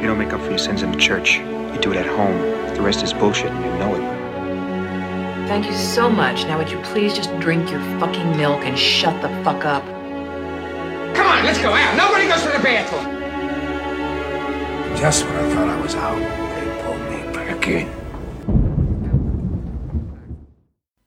You don't make up for your sins in the church. You do it at home. The rest is bullshit and you know it. Thank you so much. Now would you please just drink your fucking milk and shut the fuck up? Come on, let's go out. Nobody goes to the bathroom. Just when I thought I was out, they pulled me back in.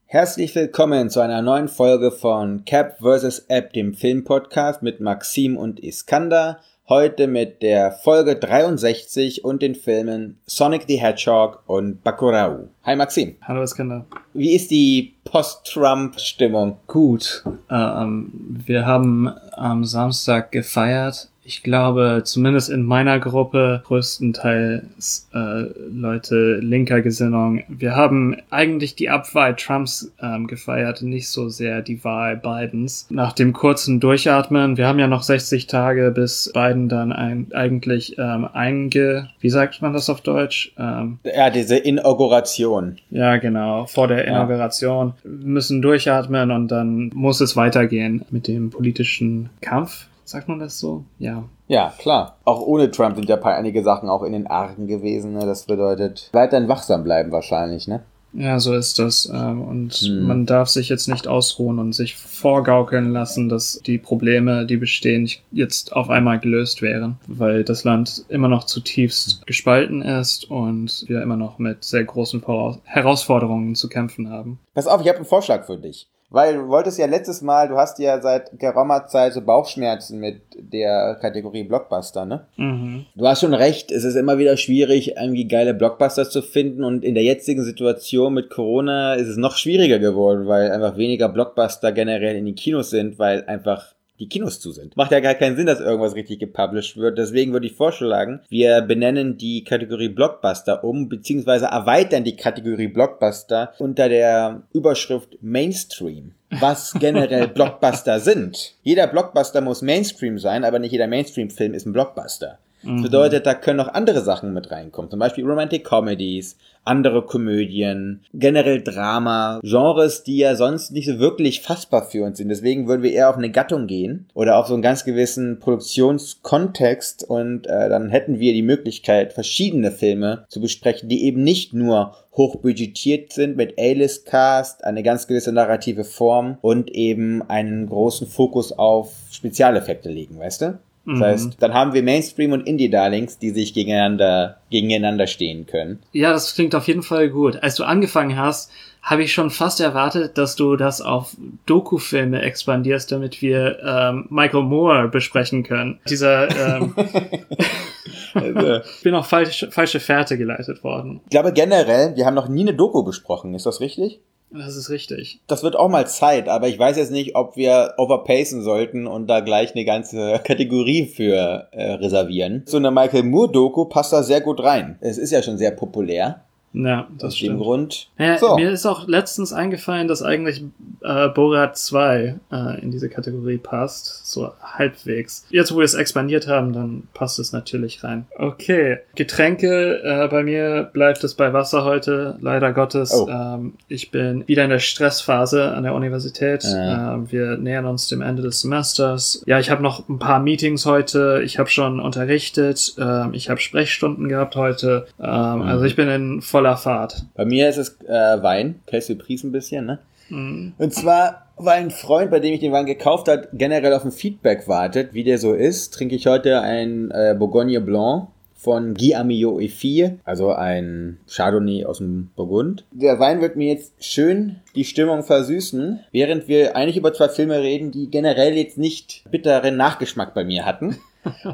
Herzlich willkommen zu einer neuen Folge von Cap vs. App, dem Filmpodcast mit Maxim und Iskander. Heute mit der Folge 63 und den Filmen Sonic the Hedgehog und Bakurau. Hi Maxim. Hallo Iskander. Wie ist die Post-Trump-Stimmung? Gut. Äh, ähm, wir haben am Samstag gefeiert ich glaube, zumindest in meiner Gruppe größtenteils äh, Leute linker Gesinnung. Wir haben eigentlich die Abwahl Trumps ähm, gefeiert, nicht so sehr die Wahl Bidens. Nach dem kurzen Durchatmen, wir haben ja noch 60 Tage, bis Biden dann ein, eigentlich ähm, einge... Wie sagt man das auf Deutsch? Ähm, ja, diese Inauguration. Ja, genau. Vor der Inauguration. Ja. Wir müssen durchatmen und dann muss es weitergehen mit dem politischen Kampf Sagt man das so? Ja. Ja, klar. Auch ohne Trump sind ja einige Sachen auch in den Argen gewesen. Ne? Das bedeutet, weiterhin wachsam bleiben wahrscheinlich, ne? Ja, so ist das. Ähm, und hm. man darf sich jetzt nicht ausruhen und sich vorgaukeln lassen, dass die Probleme, die bestehen, jetzt auf einmal gelöst wären, weil das Land immer noch zutiefst gespalten ist und wir immer noch mit sehr großen Herausforderungen zu kämpfen haben. Pass auf, ich habe einen Vorschlag für dich. Weil du wolltest ja letztes Mal, du hast ja seit geraumer Zeit so Bauchschmerzen mit der Kategorie Blockbuster, ne? Mhm. Du hast schon recht, es ist immer wieder schwierig, irgendwie geile Blockbuster zu finden und in der jetzigen Situation mit Corona ist es noch schwieriger geworden, weil einfach weniger Blockbuster generell in den Kinos sind, weil einfach die Kinos zu sind. Macht ja gar keinen Sinn, dass irgendwas richtig gepublished wird. Deswegen würde ich vorschlagen, wir benennen die Kategorie Blockbuster um, beziehungsweise erweitern die Kategorie Blockbuster unter der Überschrift Mainstream was generell Blockbuster sind. Jeder Blockbuster muss Mainstream sein, aber nicht jeder Mainstream-Film ist ein Blockbuster. Das mhm. bedeutet, da können noch andere Sachen mit reinkommen. Zum Beispiel Romantic Comedies, andere Komödien, generell Drama, Genres, die ja sonst nicht so wirklich fassbar für uns sind. Deswegen würden wir eher auf eine Gattung gehen oder auf so einen ganz gewissen Produktionskontext und äh, dann hätten wir die Möglichkeit, verschiedene Filme zu besprechen, die eben nicht nur hochbudgetiert sind mit A-List-Cast, eine ganz gewisse narrative Form und eben einen großen Fokus auf Spezialeffekte legen, weißt du? Das mhm. heißt, dann haben wir Mainstream und Indie-Darlings, die sich gegeneinander, gegeneinander stehen können. Ja, das klingt auf jeden Fall gut. Als du angefangen hast, habe ich schon fast erwartet, dass du das auf Doku-Filme expandierst, damit wir ähm, Michael Moore besprechen können. Dieser ähm, also. ich bin auf falsche, falsche Fährte geleitet worden. Ich glaube generell, wir haben noch nie eine Doku besprochen, ist das richtig? Das ist richtig. Das wird auch mal Zeit, aber ich weiß jetzt nicht, ob wir overpacen sollten und da gleich eine ganze Kategorie für äh, reservieren. So eine Michael Moore-Doku passt da sehr gut rein. Es ist ja schon sehr populär. Ja, das Aus stimmt. dem Grund. Ja, so. Mir ist auch letztens eingefallen, dass eigentlich äh, Borat 2 äh, in diese Kategorie passt. So halbwegs. Jetzt, wo wir es expandiert haben, dann passt es natürlich rein. Okay. Getränke, äh, bei mir bleibt es bei Wasser heute, leider Gottes. Oh. Ähm, ich bin wieder in der Stressphase an der Universität. Ähm, wir nähern uns dem Ende des Semesters. Ja, ich habe noch ein paar Meetings heute. Ich habe schon unterrichtet. Ähm, ich habe Sprechstunden gehabt heute. Ähm, mhm. Also ich bin in voll voller Fahrt. Bei mir ist es äh, Wein, Kelsey Pries ein bisschen, ne? Mhm. Und zwar, weil ein Freund, bei dem ich den Wein gekauft hat, generell auf ein Feedback wartet, wie der so ist, trinke ich heute ein äh, Bourgogne Blanc von Guy Amillot et also ein Chardonnay aus dem Burgund. Der Wein wird mir jetzt schön die Stimmung versüßen, während wir eigentlich über zwei Filme reden, die generell jetzt nicht bitteren Nachgeschmack bei mir hatten.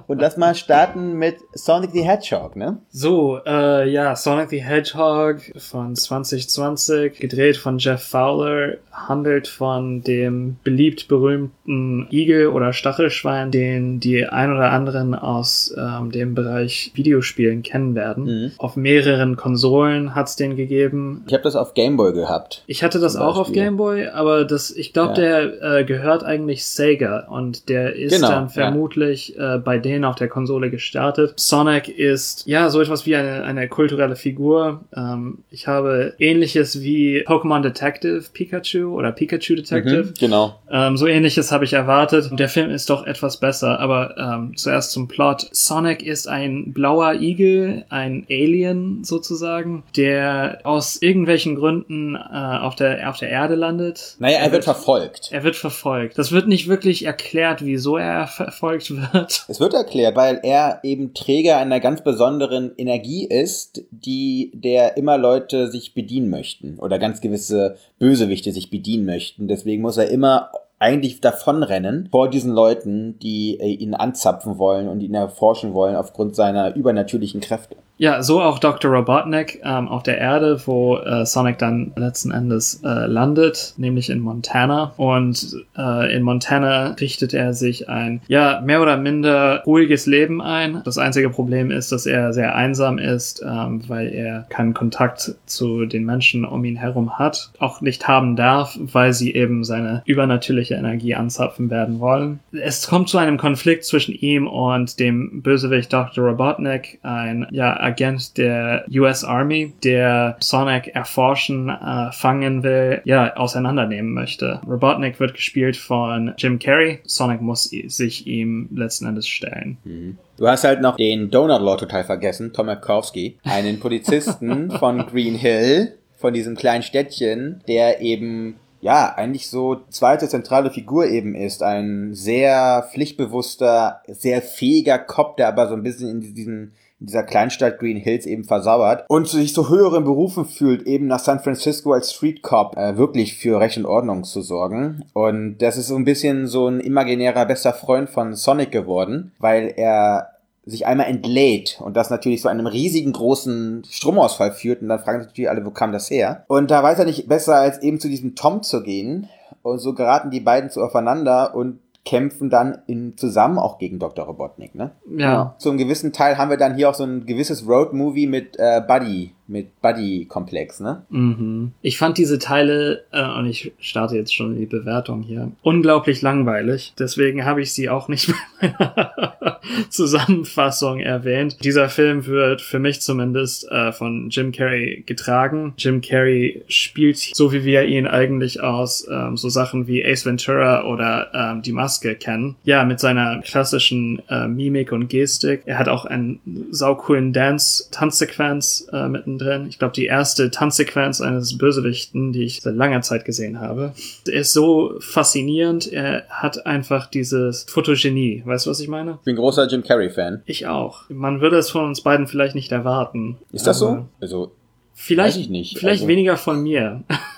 Und lass mal starten mit Sonic the Hedgehog, ne? So, äh, ja, Sonic the Hedgehog von 2020, gedreht von Jeff Fowler, handelt von dem beliebt berühmten Igel oder Stachelschwein, den die ein oder anderen aus ähm, dem Bereich Videospielen kennen werden. Mhm. Auf mehreren Konsolen hat's den gegeben. Ich habe das auf Gameboy gehabt. Ich hatte das auch auf Gameboy, aber das, ich glaube, ja. der äh, gehört eigentlich Sega und der ist genau, dann vermutlich ja. äh, äh, bei denen auf der Konsole gestartet. Sonic ist ja so etwas wie eine, eine kulturelle Figur. Ähm, ich habe ähnliches wie Pokémon Detective Pikachu oder Pikachu Detective. Mhm, genau. Ähm, so ähnliches habe ich erwartet. Der Film ist doch etwas besser, aber ähm, zuerst zum Plot. Sonic ist ein blauer Igel, ein Alien sozusagen, der aus irgendwelchen Gründen äh, auf, der, auf der Erde landet. Naja, er, er wird verfolgt. Er wird verfolgt. Das wird nicht wirklich erklärt, wieso er verfolgt wird. Es wird erklärt, weil er eben Träger einer ganz besonderen Energie ist, die der immer Leute sich bedienen möchten oder ganz gewisse Bösewichte sich bedienen möchten. Deswegen muss er immer eigentlich davonrennen vor diesen Leuten, die äh, ihn anzapfen wollen und ihn erforschen wollen aufgrund seiner übernatürlichen Kräfte. Ja, so auch Dr. Robotnik ähm, auf der Erde, wo äh, Sonic dann letzten Endes äh, landet, nämlich in Montana. Und äh, in Montana richtet er sich ein, ja, mehr oder minder ruhiges Leben ein. Das einzige Problem ist, dass er sehr einsam ist, ähm, weil er keinen Kontakt zu den Menschen um ihn herum hat, auch nicht haben darf, weil sie eben seine übernatürliche Energie anzapfen werden wollen. Es kommt zu einem Konflikt zwischen ihm und dem Bösewicht Dr. Robotnik, ein, ja, Agent der US Army, der Sonic erforschen, äh, fangen will, ja, auseinandernehmen möchte. Robotnik wird gespielt von Jim Carrey. Sonic muss sich ihm letzten Endes stellen. Mhm. Du hast halt noch den Donut Lord total vergessen, Tom Markowski, einen Polizisten von Green Hill, von diesem kleinen Städtchen, der eben ja, eigentlich so zweite zentrale Figur eben ist. Ein sehr pflichtbewusster, sehr fähiger Cop, der aber so ein bisschen in diesen in dieser Kleinstadt Green Hills eben versauert und sich so höheren Berufen fühlt, eben nach San Francisco als Street Cop äh, wirklich für Recht und Ordnung zu sorgen. Und das ist so ein bisschen so ein imaginärer bester Freund von Sonic geworden, weil er sich einmal entlädt und das natürlich zu einem riesigen großen Stromausfall führt und dann fragen sich natürlich alle, wo kam das her? Und da weiß er nicht besser, als eben zu diesem Tom zu gehen und so geraten die beiden zu aufeinander und kämpfen dann in, zusammen auch gegen Dr. Robotnik, ne? Ja. Zu einem gewissen Teil haben wir dann hier auch so ein gewisses Road-Movie mit äh, Buddy, mit Buddy-Komplex, ne? Mhm. Ich fand diese Teile, äh, und ich starte jetzt schon die Bewertung hier, unglaublich langweilig. Deswegen habe ich sie auch nicht bei meiner Zusammenfassung erwähnt. Dieser Film wird für mich zumindest äh, von Jim Carrey getragen. Jim Carrey spielt so, wie wir ihn eigentlich aus ähm, so Sachen wie Ace Ventura oder ähm, Die Maske kennen. Ja, mit seiner klassischen äh, Mimik und Gestik. Er hat auch einen saucoolen Dance-Tanzsequenz äh, drin. Ich glaube, die erste Tanzsequenz eines Bösewichten, die ich seit langer Zeit gesehen habe. Er ist so faszinierend. Er hat einfach dieses Fotogenie. Weißt du, was ich meine? Ich bin großer Jim Carrey-Fan. Ich auch. Man würde es von uns beiden vielleicht nicht erwarten. Ist das so? Also, Vielleicht, vielleicht Also- weniger von mir.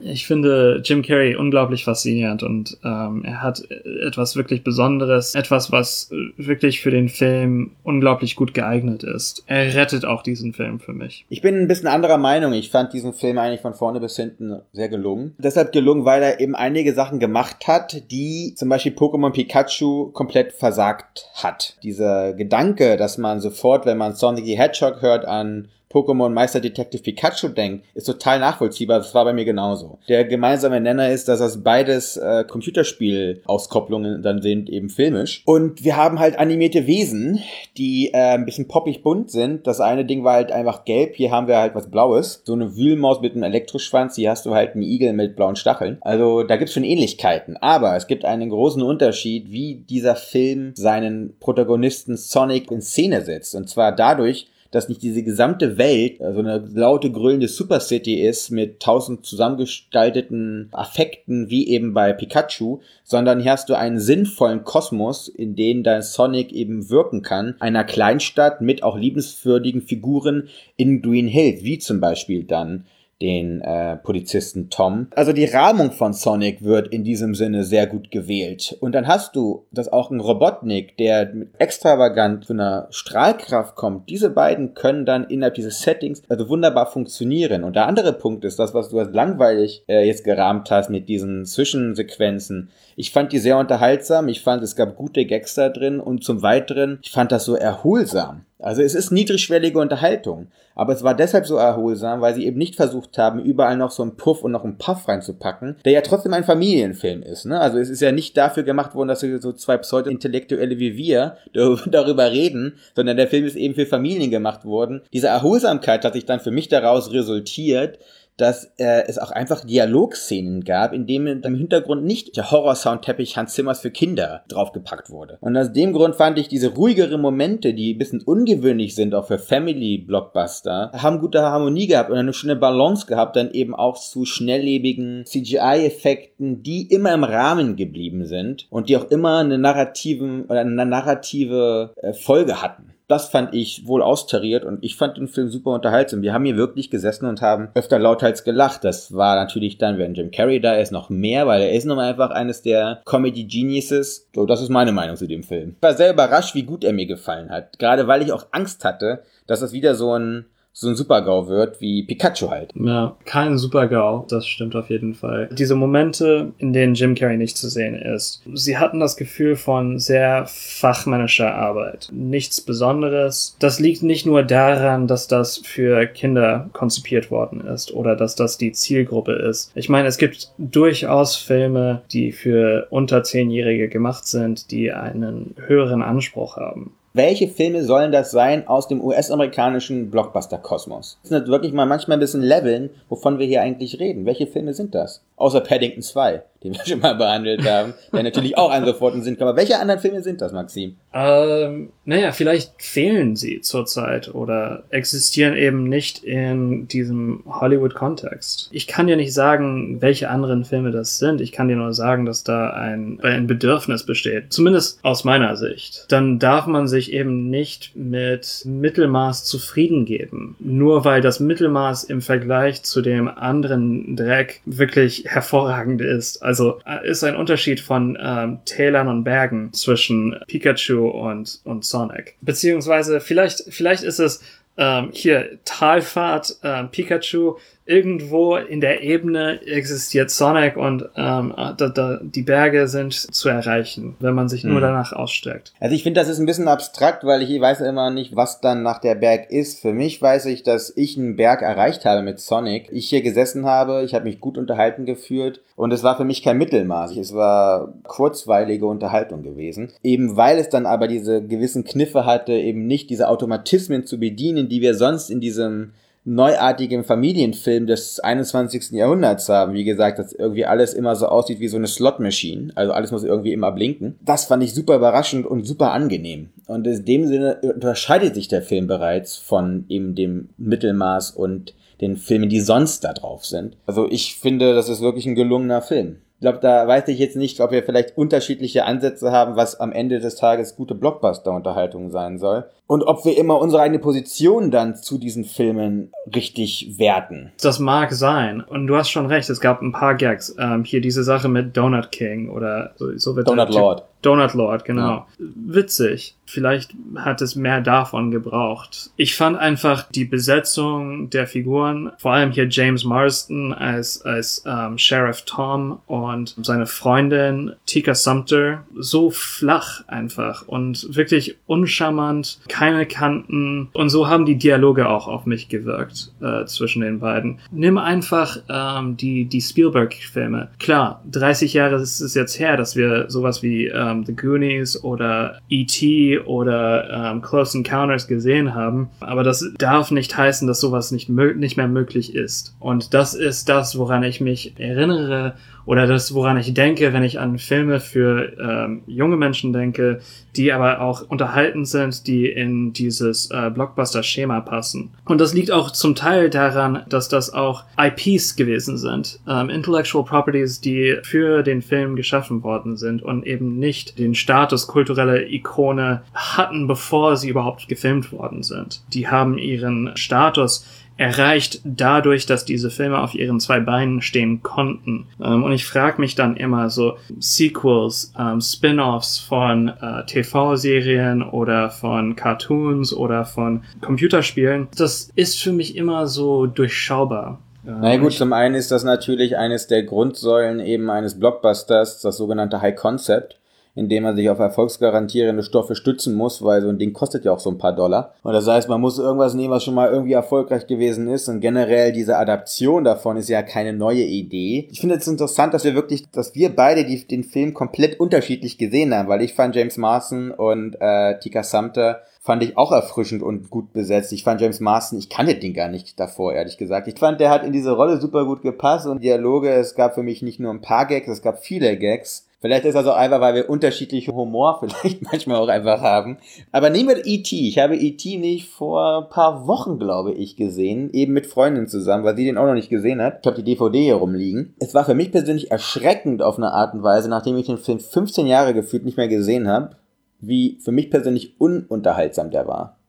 ich finde Jim Carrey unglaublich faszinierend und ähm, er hat etwas wirklich Besonderes, etwas, was wirklich für den Film unglaublich gut geeignet ist. Er rettet auch diesen Film für mich. Ich bin ein bisschen anderer Meinung. Ich fand diesen Film eigentlich von vorne bis hinten sehr gelungen. Deshalb gelungen, weil er eben einige Sachen gemacht hat, die zum Beispiel Pokémon Pikachu komplett versagt hat. Dieser Gedanke, dass man sofort, wenn man Sonic the Hedgehog hört, an Pokémon Meister Detective Pikachu denkt, ist total nachvollziehbar. Das war bei mir genauso. Der gemeinsame Nenner ist, dass das beides äh, Computerspiel-Auskopplungen dann sind, eben filmisch. Und wir haben halt animierte Wesen, die äh, ein bisschen poppig bunt sind. Das eine Ding war halt einfach gelb, hier haben wir halt was Blaues. So eine Wühlmaus mit einem Elektroschwanz, hier hast du halt einen Igel mit blauen Stacheln. Also da gibt's schon Ähnlichkeiten. Aber es gibt einen großen Unterschied, wie dieser Film seinen Protagonisten Sonic in Szene setzt. Und zwar dadurch, dass nicht diese gesamte Welt äh, so eine laute, grüllende Supercity ist mit tausend zusammengestalteten Affekten wie eben bei Pikachu, sondern hier hast du einen sinnvollen Kosmos, in den dein Sonic eben wirken kann, einer Kleinstadt mit auch liebenswürdigen Figuren in Green Hill, wie zum Beispiel dann den äh, Polizisten Tom. Also die Rahmung von Sonic wird in diesem Sinne sehr gut gewählt. Und dann hast du, dass auch ein Robotnik, der mit extravagant zu einer Strahlkraft kommt, diese beiden können dann innerhalb dieses Settings also wunderbar funktionieren. Und der andere Punkt ist das, was du als langweilig äh, jetzt gerahmt hast mit diesen Zwischensequenzen. Ich fand die sehr unterhaltsam. Ich fand, es gab gute Gags da drin. Und zum Weiteren, ich fand das so erholsam Also es ist niedrigschwellige Unterhaltung. Aber es war deshalb so erholsam, weil sie eben nicht versucht haben, überall noch so einen Puff und noch einen Puff reinzupacken, der ja trotzdem ein Familienfilm ist. Ne? Also es ist ja nicht dafür gemacht worden, dass so zwei Pseudo-Intellektuelle wie wir darüber reden, sondern der Film ist eben für Familien gemacht worden. Diese Erholsamkeit hat sich dann für mich daraus resultiert, dass äh, es auch einfach Dialogszenen gab, in denen im Hintergrund nicht der Horror-Soundteppich Hans Zimmers für Kinder draufgepackt wurde. Und aus dem Grund fand ich diese ruhigere Momente, die ein bisschen ungewöhnlich sind, auch für Family-Blockbuster, haben gute Harmonie gehabt und eine schöne Balance gehabt, dann eben auch zu schnelllebigen CGI-Effekten, die immer im Rahmen geblieben sind und die auch immer eine narrativen oder eine narrative äh, Folge hatten das fand ich wohl austariert und ich fand den Film super unterhaltsam. Wir haben hier wirklich gesessen und haben öfter lauthals gelacht. Das war natürlich dann, wenn Jim Carrey da ist, noch mehr, weil er ist nun einfach eines der Comedy Geniuses. So, das ist meine Meinung zu dem Film. Ich war sehr überrascht, wie gut er mir gefallen hat. Gerade weil ich auch Angst hatte, dass das wieder so ein so ein Supergau wird wie Pikachu halt. Ja, kein Supergau, das stimmt auf jeden Fall. Diese Momente, in denen Jim Carrey nicht zu sehen ist, sie hatten das Gefühl von sehr fachmännischer Arbeit. Nichts Besonderes. Das liegt nicht nur daran, dass das für Kinder konzipiert worden ist oder dass das die Zielgruppe ist. Ich meine, es gibt durchaus Filme, die für unter zehnjährige gemacht sind, die einen höheren Anspruch haben. Welche Filme sollen das sein aus dem US-amerikanischen Blockbuster-Kosmos? Das sind wirklich mal manchmal ein bisschen leveln, wovon wir hier eigentlich reden. Welche Filme sind das? Außer Paddington 2 den wir schon mal behandelt haben, der natürlich auch an sofort in Sinn kommt. Aber welche anderen Filme sind das, Maxim? Ähm, naja, vielleicht fehlen sie zurzeit oder existieren eben nicht in diesem Hollywood-Kontext. Ich kann dir nicht sagen, welche anderen Filme das sind. Ich kann dir nur sagen, dass da ein, ein Bedürfnis besteht. Zumindest aus meiner Sicht. Dann darf man sich eben nicht mit Mittelmaß zufrieden geben. Nur weil das Mittelmaß im Vergleich zu dem anderen Dreck wirklich hervorragend ist. Also äh, ist ein Unterschied von ähm, Tälern und Bergen zwischen Pikachu und, und Sonic. Beziehungsweise vielleicht, vielleicht ist es ähm, hier Talfahrt äh, Pikachu irgendwo in der Ebene existiert Sonic und ähm, da, da, die Berge sind zu erreichen, wenn man sich nur hm. danach ausstreckt. Also ich finde, das ist ein bisschen abstrakt, weil ich weiß immer nicht, was dann nach der Berg ist. Für mich weiß ich, dass ich einen Berg erreicht habe mit Sonic. Ich hier gesessen habe, ich habe mich gut unterhalten geführt und es war für mich kein Mittelmaß. Es war kurzweilige Unterhaltung gewesen. Eben weil es dann aber diese gewissen Kniffe hatte, eben nicht diese Automatismen zu bedienen, die wir sonst in diesem neuartigen Familienfilm des 21. Jahrhunderts haben. Wie gesagt, dass irgendwie alles immer so aussieht wie so eine Slot-Machine. Also alles muss irgendwie immer blinken. Das fand ich super überraschend und super angenehm. Und in dem Sinne unterscheidet sich der Film bereits von eben dem Mittelmaß und den Filmen, die sonst da drauf sind. Also ich finde, das ist wirklich ein gelungener Film. Ich glaube, da weiß ich jetzt nicht, ob wir vielleicht unterschiedliche Ansätze haben, was am Ende des Tages gute Blockbuster-Unterhaltung sein soll. Und ob wir immer unsere eigene Position dann zu diesen Filmen richtig werten. Das mag sein. Und du hast schon recht, es gab ein paar Gags. Ähm, hier diese Sache mit Donut King oder so, so wird Donut Lord. Donut Lord, genau. Ja. Witzig. Vielleicht hat es mehr davon gebraucht. Ich fand einfach die Besetzung der Figuren, vor allem hier James Marston als, als ähm, Sheriff Tom und seine Freundin Tika Sumter, so flach einfach und wirklich uncharmant, keine Kanten. Und so haben die Dialoge auch auf mich gewirkt äh, zwischen den beiden. Nimm einfach ähm, die, die Spielberg-Filme. Klar, 30 Jahre ist es jetzt her, dass wir sowas wie ähm, The Goonies oder E.T oder ähm, Close Encounters gesehen haben. Aber das darf nicht heißen, dass sowas nicht, nicht mehr möglich ist. Und das ist das, woran ich mich erinnere oder das, woran ich denke, wenn ich an Filme für ähm, junge Menschen denke, die aber auch unterhalten sind, die in dieses äh, Blockbuster-Schema passen. Und das liegt auch zum Teil daran, dass das auch IPs gewesen sind, ähm, Intellectual Properties, die für den Film geschaffen worden sind und eben nicht den Status kultureller Ikone hatten, bevor sie überhaupt gefilmt worden sind. Die haben ihren Status erreicht dadurch, dass diese Filme auf ihren zwei Beinen stehen konnten. Ähm, und ich frage mich dann immer so Sequels, ähm, Spin-offs von äh, TV-Serien oder von Cartoons oder von Computerspielen. Das ist für mich immer so durchschaubar. Na ja, gut, zum einen ist das natürlich eines der Grundsäulen eben eines Blockbusters, das sogenannte High Concept indem man sich auf erfolgsgarantierende Stoffe stützen muss, weil so ein Ding kostet ja auch so ein paar Dollar. Und das heißt, man muss irgendwas nehmen, was schon mal irgendwie erfolgreich gewesen ist. Und generell diese Adaption davon ist ja keine neue Idee. Ich finde es interessant, dass wir wirklich, dass wir beide die, den Film komplett unterschiedlich gesehen haben, weil ich fand James Marston und äh, Tika Sumter fand ich auch erfrischend und gut besetzt. Ich fand James Marston, ich kannte den gar nicht davor, ehrlich gesagt. Ich fand, der hat in diese Rolle super gut gepasst und Dialoge, es gab für mich nicht nur ein paar Gags, es gab viele Gags. Vielleicht ist das auch einfach, weil wir unterschiedliche Humor vielleicht manchmal auch einfach haben. Aber nehmen wir E.T. Ich habe E.T. nicht vor ein paar Wochen, glaube ich, gesehen. Eben mit Freundin zusammen, weil sie den auch noch nicht gesehen hat. Ich habe die DVD hier rumliegen. Es war für mich persönlich erschreckend auf eine Art und Weise, nachdem ich den Film 15 Jahre gefühlt nicht mehr gesehen habe, wie für mich persönlich ununterhaltsam der war.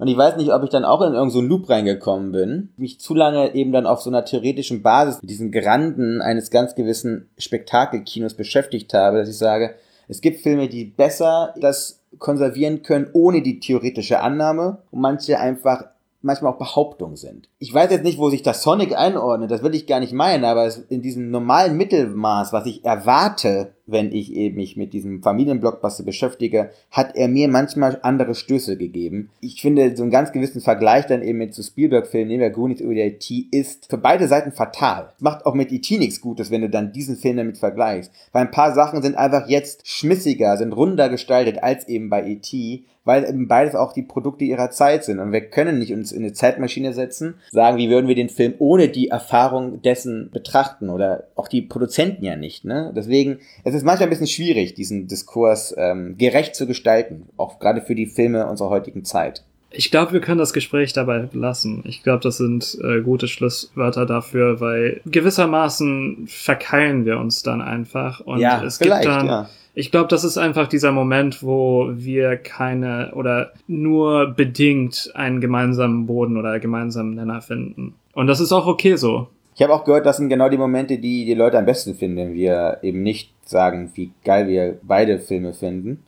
Und ich weiß nicht, ob ich dann auch in irgendeinen so Loop reingekommen bin, mich zu lange eben dann auf so einer theoretischen Basis mit diesen Granden eines ganz gewissen Spektakelkinos beschäftigt habe, dass ich sage, es gibt Filme, die besser das konservieren können ohne die theoretische Annahme und manche einfach manchmal auch Behauptungen sind. Ich weiß jetzt nicht, wo sich das Sonic einordnet, das will ich gar nicht meinen, aber in diesem normalen Mittelmaß, was ich erwarte, wenn ich mich mit diesem Familienblockbuster beschäftige, hat er mir manchmal andere Stöße gegeben. Ich finde, so einen ganz gewissen Vergleich dann eben mit so Spielberg-Filmen, nehmen wir Goonies oder E.T., ist für beide Seiten fatal. Macht auch mit E.T. nichts Gutes, wenn du dann diesen Film damit vergleichst. Weil ein paar Sachen sind einfach jetzt schmissiger, sind runder gestaltet als eben bei E.T., weil eben beides auch die Produkte ihrer Zeit sind. Und wir können nicht uns in eine Zeitmaschine setzen, sagen, wie würden wir den Film ohne die Erfahrung dessen betrachten oder auch die Produzenten ja nicht. Ne? Deswegen, es ist manchmal ein bisschen schwierig, diesen Diskurs ähm, gerecht zu gestalten, auch gerade für die Filme unserer heutigen Zeit. Ich glaube, wir können das Gespräch dabei lassen. Ich glaube, das sind äh, gute Schlusswörter dafür, weil gewissermaßen verkeilen wir uns dann einfach. Und ja, es gibt dann, ja. ich glaube, das ist einfach dieser Moment, wo wir keine oder nur bedingt einen gemeinsamen Boden oder gemeinsamen Nenner finden. Und das ist auch okay so. Ich habe auch gehört, das sind genau die Momente, die die Leute am besten finden, wenn wir eben nicht sagen, wie geil wir beide Filme finden,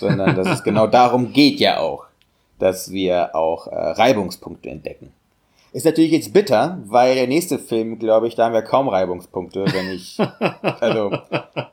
sondern dass es genau darum geht ja auch dass wir auch äh, Reibungspunkte entdecken. Ist natürlich jetzt bitter, weil der nächste Film, glaube ich, da haben wir kaum Reibungspunkte, wenn ich, also,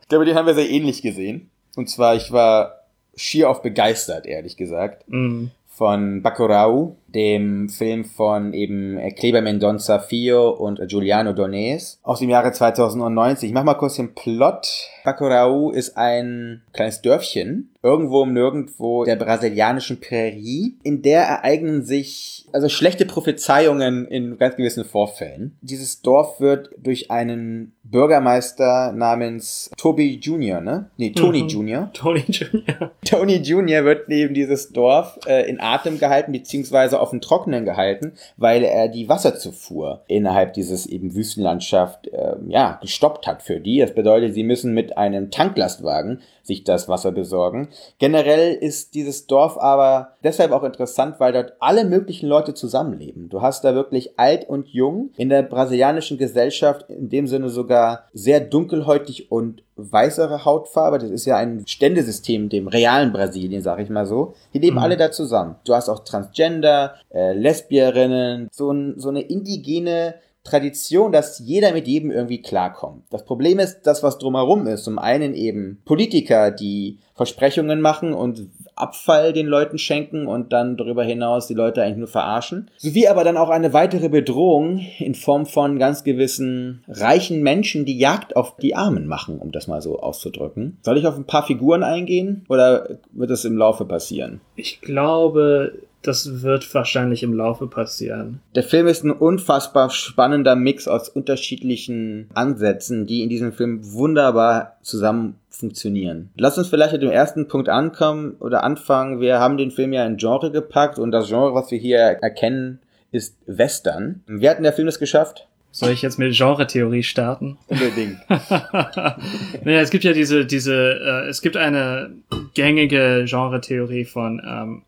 ich glaube, den haben wir sehr ähnlich gesehen. Und zwar, ich war schier auf begeistert, ehrlich gesagt, Mm. von Bacurau, dem Film von eben Kleber Mendonça Fio und Giuliano Dones aus dem Jahre 2090. Ich mach mal kurz den Plot. Bacurau ist ein kleines Dörfchen, irgendwo im Nirgendwo der brasilianischen Prärie. In der ereignen sich also schlechte Prophezeiungen in ganz gewissen Vorfällen. Dieses Dorf wird durch einen Bürgermeister namens Toby Jr., ne? Nee, Tony Mhm. Jr. Tony Jr. Tony Jr. wird neben dieses Dorf äh, in Atem gehalten, beziehungsweise auf dem Trockenen gehalten, weil er die Wasserzufuhr innerhalb dieses eben Wüstenlandschaft äh, ja, gestoppt hat für die. Das bedeutet, sie müssen mit einem Tanklastwagen sich das Wasser besorgen. Generell ist dieses Dorf aber deshalb auch interessant, weil dort alle möglichen Leute zusammenleben. Du hast da wirklich alt und jung in der brasilianischen Gesellschaft in dem Sinne sogar sehr dunkelhäutig und weißere Hautfarbe. Das ist ja ein Ständesystem, dem realen Brasilien, sag ich mal so. Die leben Mhm. alle da zusammen. Du hast auch Transgender, äh, Lesbierinnen, so, ein, so eine indigene Tradition, dass jeder mit jedem irgendwie klarkommt. Das Problem ist, das, was drumherum ist. Zum einen eben Politiker, die Versprechungen machen und Abfall den Leuten schenken und dann darüber hinaus die Leute eigentlich nur verarschen. Sowie aber dann auch eine weitere Bedrohung in Form von ganz gewissen reichen Menschen, die Jagd auf die Armen machen, um das mal so auszudrücken. Soll ich auf ein paar Figuren eingehen oder wird das im Laufe passieren? Ich glaube, das wird wahrscheinlich im Laufe passieren. Der Film ist ein unfassbar spannender Mix aus unterschiedlichen Ansätzen, die in diesem Film wunderbar zusammen funktionieren. Lass uns vielleicht mit dem ersten Punkt ankommen oder anfangen. Wir haben den Film ja in Genre gepackt und das Genre, was wir hier erkennen, ist Western. Wie hat denn der Film es geschafft? Soll ich jetzt mit Genre-Theorie starten? Unbedingt. naja, es gibt ja diese, diese, äh, es gibt eine gängige Genre-Theorie von ähm,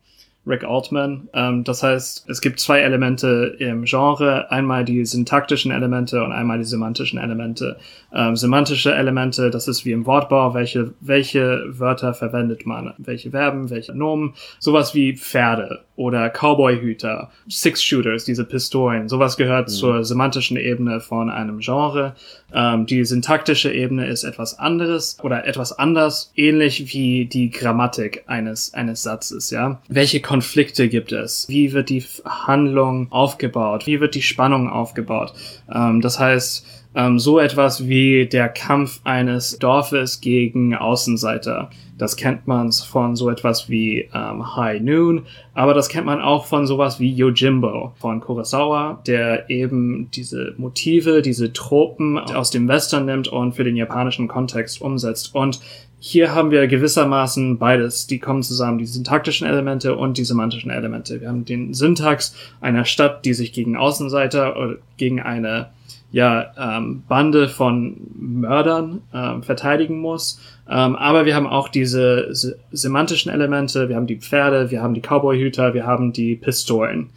Rick Altman. Ähm, das heißt, es gibt zwei Elemente im Genre. Einmal die syntaktischen Elemente und einmal die semantischen Elemente. Ähm, semantische Elemente, das ist wie im Wortbau, welche, welche Wörter verwendet man, welche Verben, welche Nomen. Sowas wie Pferde oder Cowboyhüter, Six-Shooters, diese Pistolen. Sowas gehört mhm. zur semantischen Ebene von einem Genre. Ähm, die syntaktische Ebene ist etwas anderes oder etwas anders, ähnlich wie die Grammatik eines, eines Satzes, ja. Welche Konflikte gibt es? Wie wird die Handlung aufgebaut? Wie wird die Spannung aufgebaut? Ähm, das heißt, ähm, so etwas wie der Kampf eines Dorfes gegen Außenseiter. Das kennt man von so etwas wie ähm, High Noon, aber das kennt man auch von sowas wie Yojimbo von Kurosawa, der eben diese Motive, diese Tropen aus dem Western nimmt und für den japanischen Kontext umsetzt. Und hier haben wir gewissermaßen beides. Die kommen zusammen, die syntaktischen Elemente und die semantischen Elemente. Wir haben den Syntax einer Stadt, die sich gegen Außenseiter oder gegen eine ja, ähm, Bande von Mördern ähm, verteidigen muss. Ähm, aber wir haben auch diese se semantischen Elemente, wir haben die Pferde, wir haben die Cowboyhüter, wir haben die Pistolen.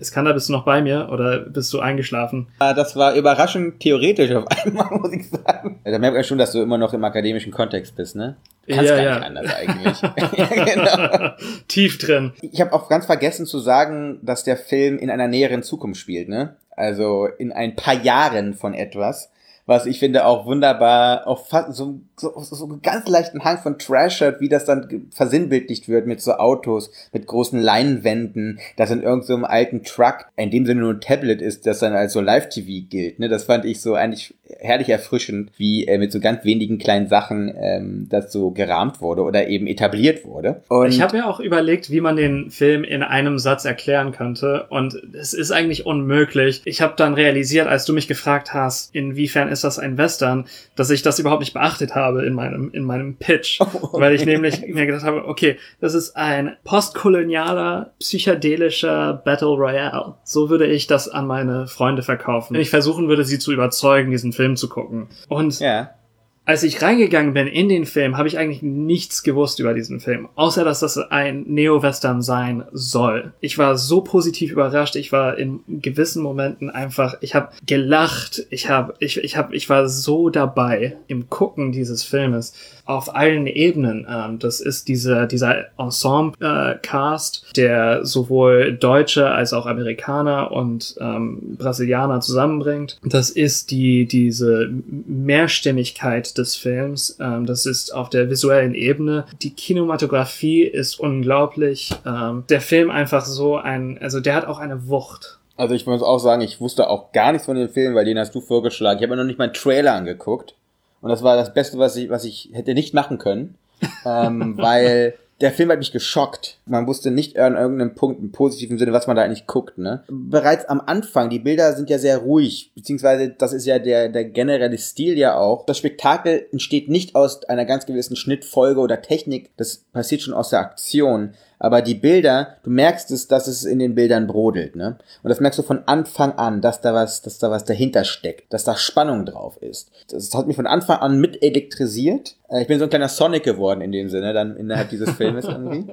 Iskander, bist du noch bei mir oder bist du eingeschlafen? Das war überraschend theoretisch auf einmal, muss ich sagen. Da merkt man schon, dass du immer noch im akademischen Kontext bist, ne? Kannst ja, gar ja. nicht anders eigentlich. ja, genau. Tief drin. Ich habe auch ganz vergessen zu sagen, dass der Film in einer näheren Zukunft spielt, ne? Also in ein paar Jahren von etwas, was ich finde auch wunderbar, auch fast so, so, so einen ganz leichten Hang von Trash hat, wie das dann versinnbildlicht wird mit so Autos, mit großen Leinwänden, das in irgendeinem so alten Truck, in dem Sinne nur ein Tablet ist, das dann als so Live-TV gilt. Ne? Das fand ich so eigentlich herrlich erfrischend, wie äh, mit so ganz wenigen kleinen Sachen ähm, das so gerahmt wurde oder eben etabliert wurde. Und ich habe mir auch überlegt, wie man den Film in einem Satz erklären könnte und es ist eigentlich unmöglich. Ich habe dann realisiert, als du mich gefragt hast, inwiefern ist das ein Western, dass ich das überhaupt nicht beachtet habe in meinem in meinem Pitch, oh, okay. weil ich nämlich mir gedacht habe, okay, das ist ein postkolonialer psychedelischer Battle Royale. So würde ich das an meine Freunde verkaufen. Wenn ich versuchen würde, sie zu überzeugen, diesen Film zu gucken. Und ja als ich reingegangen bin in den Film, habe ich eigentlich nichts gewusst über diesen Film, außer dass das ein Neo-Western sein soll. Ich war so positiv überrascht, ich war in gewissen Momenten einfach, ich habe gelacht, ich habe, ich, ich habe, ich war so dabei im Gucken dieses Filmes auf allen Ebenen. Ähm, das ist dieser, dieser Ensemble-Cast, der sowohl Deutsche als auch Amerikaner und ähm, Brasilianer zusammenbringt. Das ist die, diese Mehrstimmigkeit des Films. Ähm, das ist auf der visuellen Ebene. Die Kinematografie ist unglaublich. Ähm, der Film einfach so ein, also der hat auch eine Wucht. Also ich muss auch sagen, ich wusste auch gar nichts von dem Film, weil den hast du vorgeschlagen. Ich habe mir noch nicht mal einen Trailer angeguckt. Und das war das Beste, was ich, was ich hätte nicht machen können. ähm, weil der Film hat mich geschockt. Man wusste nicht an irgendeinem Punkt im positiven Sinne, was man da eigentlich guckt, ne? Bereits am Anfang, die Bilder sind ja sehr ruhig, beziehungsweise das ist ja der, der generelle Stil ja auch. Das Spektakel entsteht nicht aus einer ganz gewissen Schnittfolge oder Technik, das passiert schon aus der Aktion aber die Bilder, du merkst es, dass es in den Bildern brodelt, ne? Und das merkst du von Anfang an, dass da was, dass da was dahinter steckt, dass da Spannung drauf ist. Das hat mich von Anfang an mit elektrisiert. Äh, ich bin so ein kleiner Sonic geworden in dem Sinne, dann innerhalb dieses Filmes irgendwie.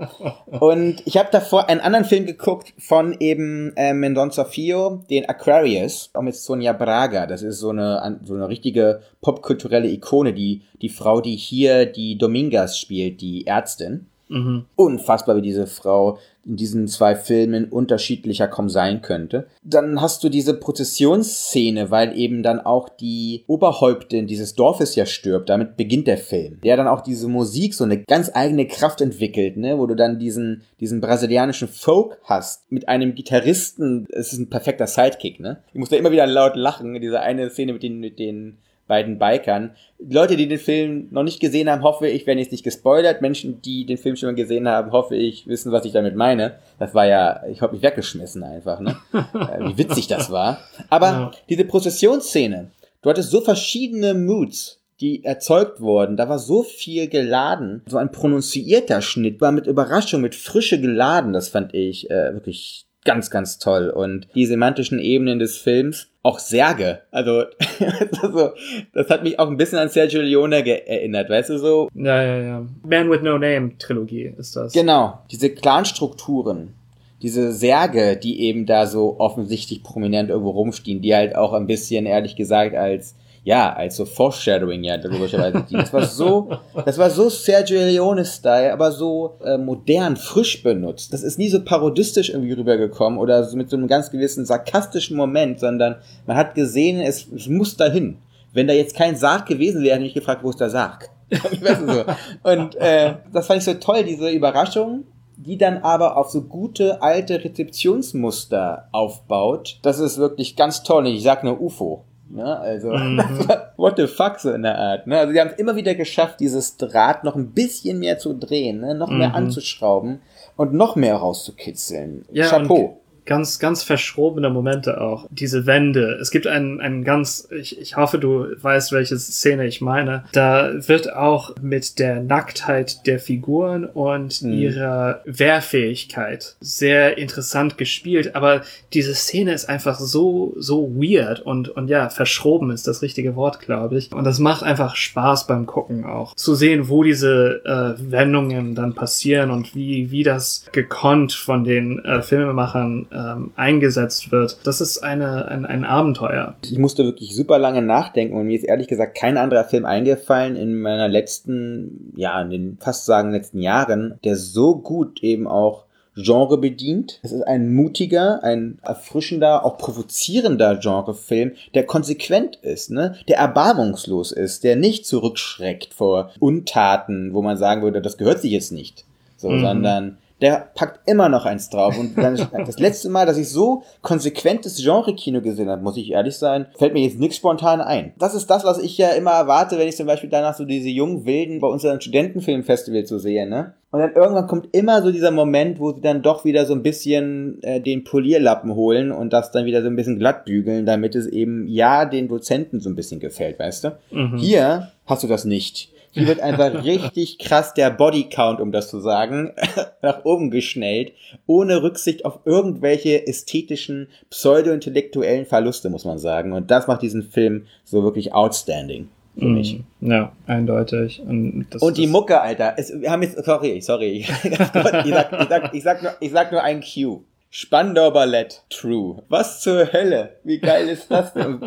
Und ich habe davor einen anderen Film geguckt von eben äh, Mendonça Fio, den Aquarius, auch mit Sonja Braga. Das ist so eine, so eine richtige popkulturelle Ikone, die, die Frau, die hier die Domingas spielt, die Ärztin. Mhm. Unfassbar, wie diese Frau in diesen zwei Filmen unterschiedlicher kaum sein könnte. Dann hast du diese Prozessionsszene, weil eben dann auch die Oberhäuptin dieses Dorfes ja stirbt. Damit beginnt der Film. Der dann auch diese Musik so eine ganz eigene Kraft entwickelt, ne, wo du dann diesen, diesen brasilianischen Folk hast mit einem Gitarristen. Es ist ein perfekter Sidekick, ne. Ich muss da immer wieder laut lachen. Diese eine Szene mit den, mit den beiden Bikern. Leute, die den Film noch nicht gesehen haben, hoffe ich, werden jetzt nicht gespoilert. Menschen, die den Film schon gesehen haben, hoffe ich, wissen, was ich damit meine. Das war ja, ich habe mich weggeschmissen einfach, ne? Äh, wie witzig das war. Aber ja. diese Prozessionsszene, du hattest so verschiedene Moods, die erzeugt wurden. Da war so viel geladen. So ein pronunzierter Schnitt war mit Überraschung, mit Frische geladen. Das fand ich äh, wirklich ganz, ganz toll. Und die semantischen Ebenen des Films auch Särge. Also, also, das hat mich auch ein bisschen an Sergio Leone erinnert, weißt du so? Ja, ja, ja. Man with No Name Trilogie ist das. Genau, diese Clanstrukturen, diese Särge, die eben da so offensichtlich prominent irgendwo rumstehen, die halt auch ein bisschen, ehrlich gesagt, als ja, als so Foreshadowing ja logischerweise. Das war so, das war so Sergio Leone-Style, aber so äh, modern, frisch benutzt. Das ist nie so parodistisch irgendwie rübergekommen oder so mit so einem ganz gewissen sarkastischen Moment, sondern man hat gesehen, es, es muss dahin. Wenn da jetzt kein Sarg gewesen wäre, hätte ich gefragt, wo ist der Sarg? Und äh, das fand ich so toll, diese Überraschung, die dann aber auf so gute alte Rezeptionsmuster aufbaut. Das ist wirklich ganz toll. Ich sag nur UFO. Ne? Also, mhm. what the fuck, so in der Art. Ne? Also, die haben es immer wieder geschafft, dieses Draht noch ein bisschen mehr zu drehen, ne? noch mhm. mehr anzuschrauben und noch mehr rauszukitzeln. Ja, Chapeau ganz, ganz verschrobene Momente auch. Diese Wände. Es gibt einen, einen ganz, ich, ich hoffe, du weißt, welche Szene ich meine. Da wird auch mit der Nacktheit der Figuren und mhm. ihrer Wehrfähigkeit sehr interessant gespielt. Aber diese Szene ist einfach so, so weird und, und ja, verschroben ist das richtige Wort, glaube ich. Und das macht einfach Spaß beim Gucken auch. Zu sehen, wo diese äh, Wendungen dann passieren und wie, wie das gekonnt von den äh, Filmemachern ähm, eingesetzt wird. Das ist eine, ein, ein Abenteuer. Ich musste wirklich super lange nachdenken und mir ist ehrlich gesagt kein anderer Film eingefallen in meiner letzten, ja, in den fast sagen letzten Jahren, der so gut eben auch Genre bedient. Es ist ein mutiger, ein erfrischender, auch provozierender Genrefilm, der konsequent ist, ne? der erbarmungslos ist, der nicht zurückschreckt vor Untaten, wo man sagen würde, das gehört sich jetzt nicht. So, mhm. sondern der packt immer noch eins drauf. Und dann, das letzte Mal, dass ich so konsequentes Genre-Kino gesehen habe, muss ich ehrlich sein, fällt mir jetzt nichts spontan ein. Das ist das, was ich ja immer erwarte, wenn ich zum Beispiel danach so diese jungen Wilden bei unserem Studentenfilmfestival zu sehe, ne? Und dann irgendwann kommt immer so dieser Moment, wo sie dann doch wieder so ein bisschen äh, den Polierlappen holen und das dann wieder so ein bisschen glatt bügeln, damit es eben ja den Dozenten so ein bisschen gefällt, weißt du? Mhm. Hier hast du das nicht. Hier wird einfach richtig krass der Bodycount, um das zu sagen, nach oben geschnellt, ohne Rücksicht auf irgendwelche ästhetischen, pseudo-intellektuellen Verluste, muss man sagen. Und das macht diesen Film so wirklich outstanding für mm, mich. Ja, eindeutig. Und, das, und die Mucke, Alter. Es, wir haben jetzt, sorry, sorry. ich, sag, ich, sag, ich, sag nur, ich sag nur ein Q. Spandau Ballett, true. Was zur Hölle? Wie geil ist das denn?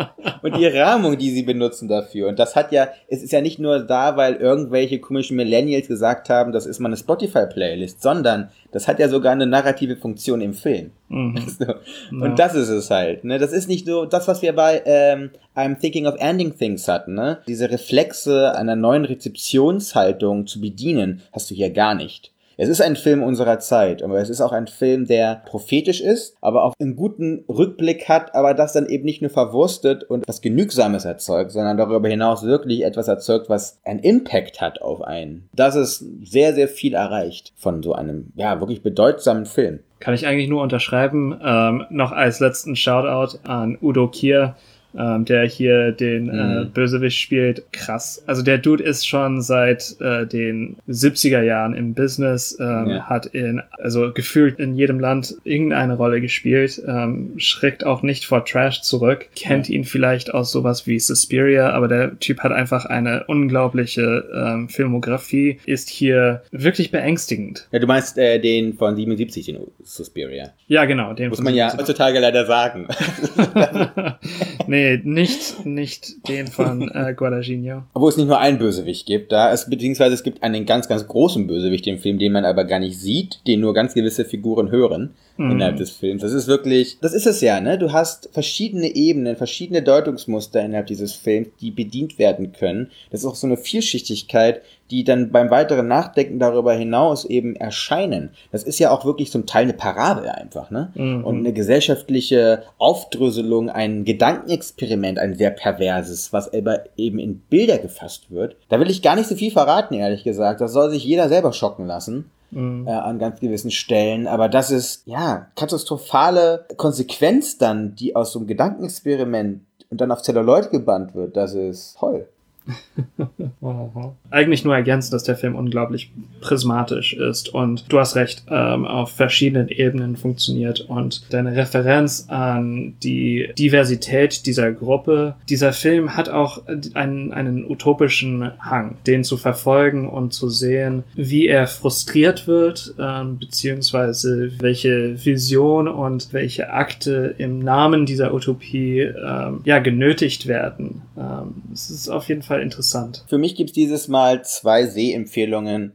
Und die Rahmung, die sie benutzen dafür. Und das hat ja, es ist ja nicht nur da, weil irgendwelche komischen Millennials gesagt haben, das ist mal eine Spotify-Playlist, sondern das hat ja sogar eine narrative Funktion im Film. Mhm. So. Und ja. das ist es halt. Ne? Das ist nicht so das, was wir bei ähm, I'm Thinking of Ending Things hatten. Ne? Diese Reflexe einer neuen Rezeptionshaltung zu bedienen, hast du hier gar nicht. Es ist ein Film unserer Zeit, aber es ist auch ein Film, der prophetisch ist, aber auch einen guten Rückblick hat, aber das dann eben nicht nur verwurstet und was Genügsames erzeugt, sondern darüber hinaus wirklich etwas erzeugt, was einen Impact hat auf einen. Das ist sehr, sehr viel erreicht von so einem, ja, wirklich bedeutsamen Film. Kann ich eigentlich nur unterschreiben. Ähm, noch als letzten Shoutout an Udo Kier, ähm, der hier den äh, mhm. Bösewicht spielt. Krass. Also der Dude ist schon seit äh, den 70er Jahren im Business, ähm, ja. hat in, also gefühlt in jedem Land irgendeine Rolle gespielt, ähm, schreckt auch nicht vor Trash zurück, kennt ja. ihn vielleicht aus sowas wie Suspiria, aber der Typ hat einfach eine unglaubliche ähm, Filmografie, ist hier wirklich beängstigend. Ja, du meinst äh, den von 77, den Suspiria. Ja, genau. Den Muss man ja heutzutage leider sagen. nee, Nee, nicht, nicht den von äh, Guadagnino. Obwohl es nicht nur einen Bösewicht gibt, da es, beziehungsweise es gibt einen ganz, ganz großen Bösewicht im Film, den man aber gar nicht sieht, den nur ganz gewisse Figuren hören mhm. innerhalb des Films. Das ist wirklich, das ist es ja, ne? Du hast verschiedene Ebenen, verschiedene Deutungsmuster innerhalb dieses Films, die bedient werden können. Das ist auch so eine Vielschichtigkeit, die dann beim weiteren Nachdenken darüber hinaus eben erscheinen. Das ist ja auch wirklich zum Teil eine Parabel einfach, ne? Mhm. Und eine gesellschaftliche Aufdröselung, ein Gedankenexperiment, ein sehr perverses, was aber eben in Bilder gefasst wird. Da will ich gar nicht so viel verraten, ehrlich gesagt. Das soll sich jeder selber schocken lassen. Mhm. Äh, an ganz gewissen Stellen. Aber das ist, ja, katastrophale Konsequenz dann, die aus so einem Gedankenexperiment und dann auf Zelluloid gebannt wird. Das ist toll. Eigentlich nur ergänzen, dass der Film unglaublich prismatisch ist. Und du hast recht, ähm, auf verschiedenen Ebenen funktioniert. Und deine Referenz an die Diversität dieser Gruppe, dieser Film hat auch einen, einen utopischen Hang, den zu verfolgen und zu sehen, wie er frustriert wird, ähm, beziehungsweise welche Vision und welche Akte im Namen dieser Utopie ähm, ja genötigt werden. Ähm, es ist auf jeden Fall interessant. Für mich gibt es dieses Mal zwei Sehempfehlungen.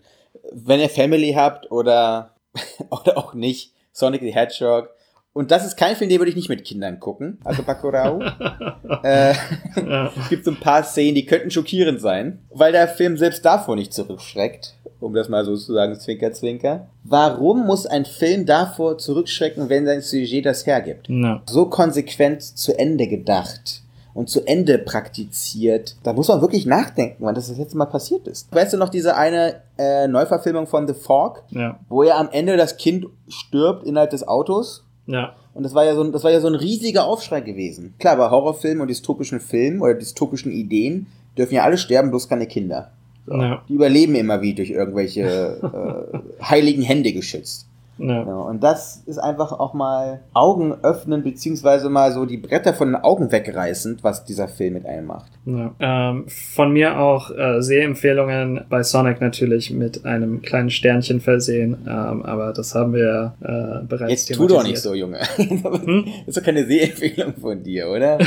Wenn ihr Family habt oder, oder auch nicht, Sonic the Hedgehog. Und das ist kein Film, den würde ich nicht mit Kindern gucken. Also Bakurau. äh, ja. Es gibt so ein paar Szenen, die könnten schockierend sein, weil der Film selbst davor nicht zurückschreckt. Um das mal so zu sagen, Zwinker, Zwinker. Warum muss ein Film davor zurückschrecken, wenn sein Sujet das hergibt? No. So konsequent zu Ende gedacht und zu Ende praktiziert. Da muss man wirklich nachdenken, wann das das letzte Mal passiert ist. Weißt du noch diese eine äh, Neuverfilmung von The Fog, ja. wo ja am Ende das Kind stirbt innerhalb des Autos? Ja. Und das war ja so ein, das war ja so ein riesiger Aufschrei gewesen. Klar, bei Horrorfilmen und dystopischen Filmen oder dystopischen Ideen dürfen ja alle sterben, bloß keine Kinder. So. Ja. Die überleben immer wie durch irgendwelche äh, heiligen Hände geschützt. Ja. ja. Und das ist einfach auch mal Augen öffnen, beziehungsweise mal so die Bretter von den Augen wegreißend, was dieser Film mit einem macht. Ja. Ähm, von mir auch äh, Sehempfehlungen bei Sonic natürlich mit einem kleinen Sternchen versehen, ähm, aber das haben wir äh, bereits Jetzt tu doch nicht so, Junge. hm? Das ist doch keine Sehempfehlung von dir, oder?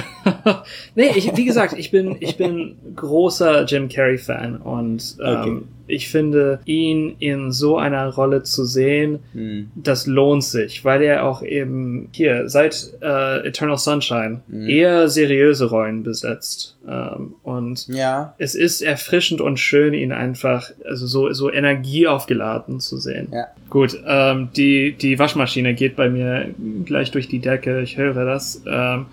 nee, ich, wie gesagt, ich bin, ich bin großer Jim Carrey-Fan und ähm, okay ich finde, ihn in so einer Rolle zu sehen, hm. das lohnt sich, weil er auch eben hier seit äh, Eternal Sunshine hm. eher seriöse Rollen besetzt. Ähm, und ja. es ist erfrischend und schön, ihn einfach also so, so energieaufgeladen zu sehen. Ja. Gut, ähm, die, die Waschmaschine geht bei mir gleich durch die Decke, ich höre das. Ähm,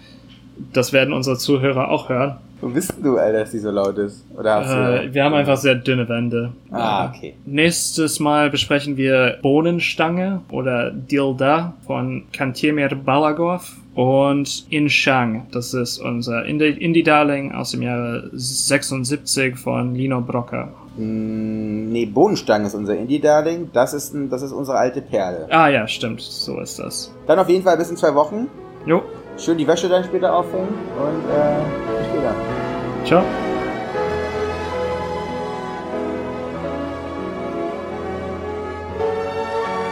das werden unsere Zuhörer auch hören. Wo bist du, Alter, dass die so laut ist? Oder hast äh, du, wir haben einfach sehr dünne Wände. Ah, okay. Nächstes Mal besprechen wir Bohnenstange oder Dilda von Kantemir Balagov und Inshang. Das ist unser Indie-Darling aus dem Jahre 76 von Lino Brocker. Mm, nee, Bohnenstange ist unser Indie-Darling. Das ist, ein, das ist unsere alte Perle. Ah ja, stimmt. So ist das. Dann auf jeden Fall bis in zwei Wochen. Jo. Schön die Wäsche dann später aufhängen und äh, bis später. Ciao.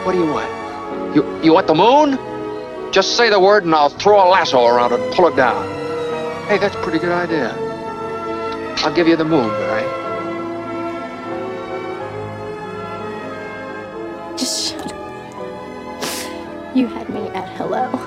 What do you want? You, you want the moon? Just say the word and I'll throw a lasso around it and pull it down. Hey, that's a pretty good idea. I'll give you the moon, all right? Just shut up. You had me at hello. Hello.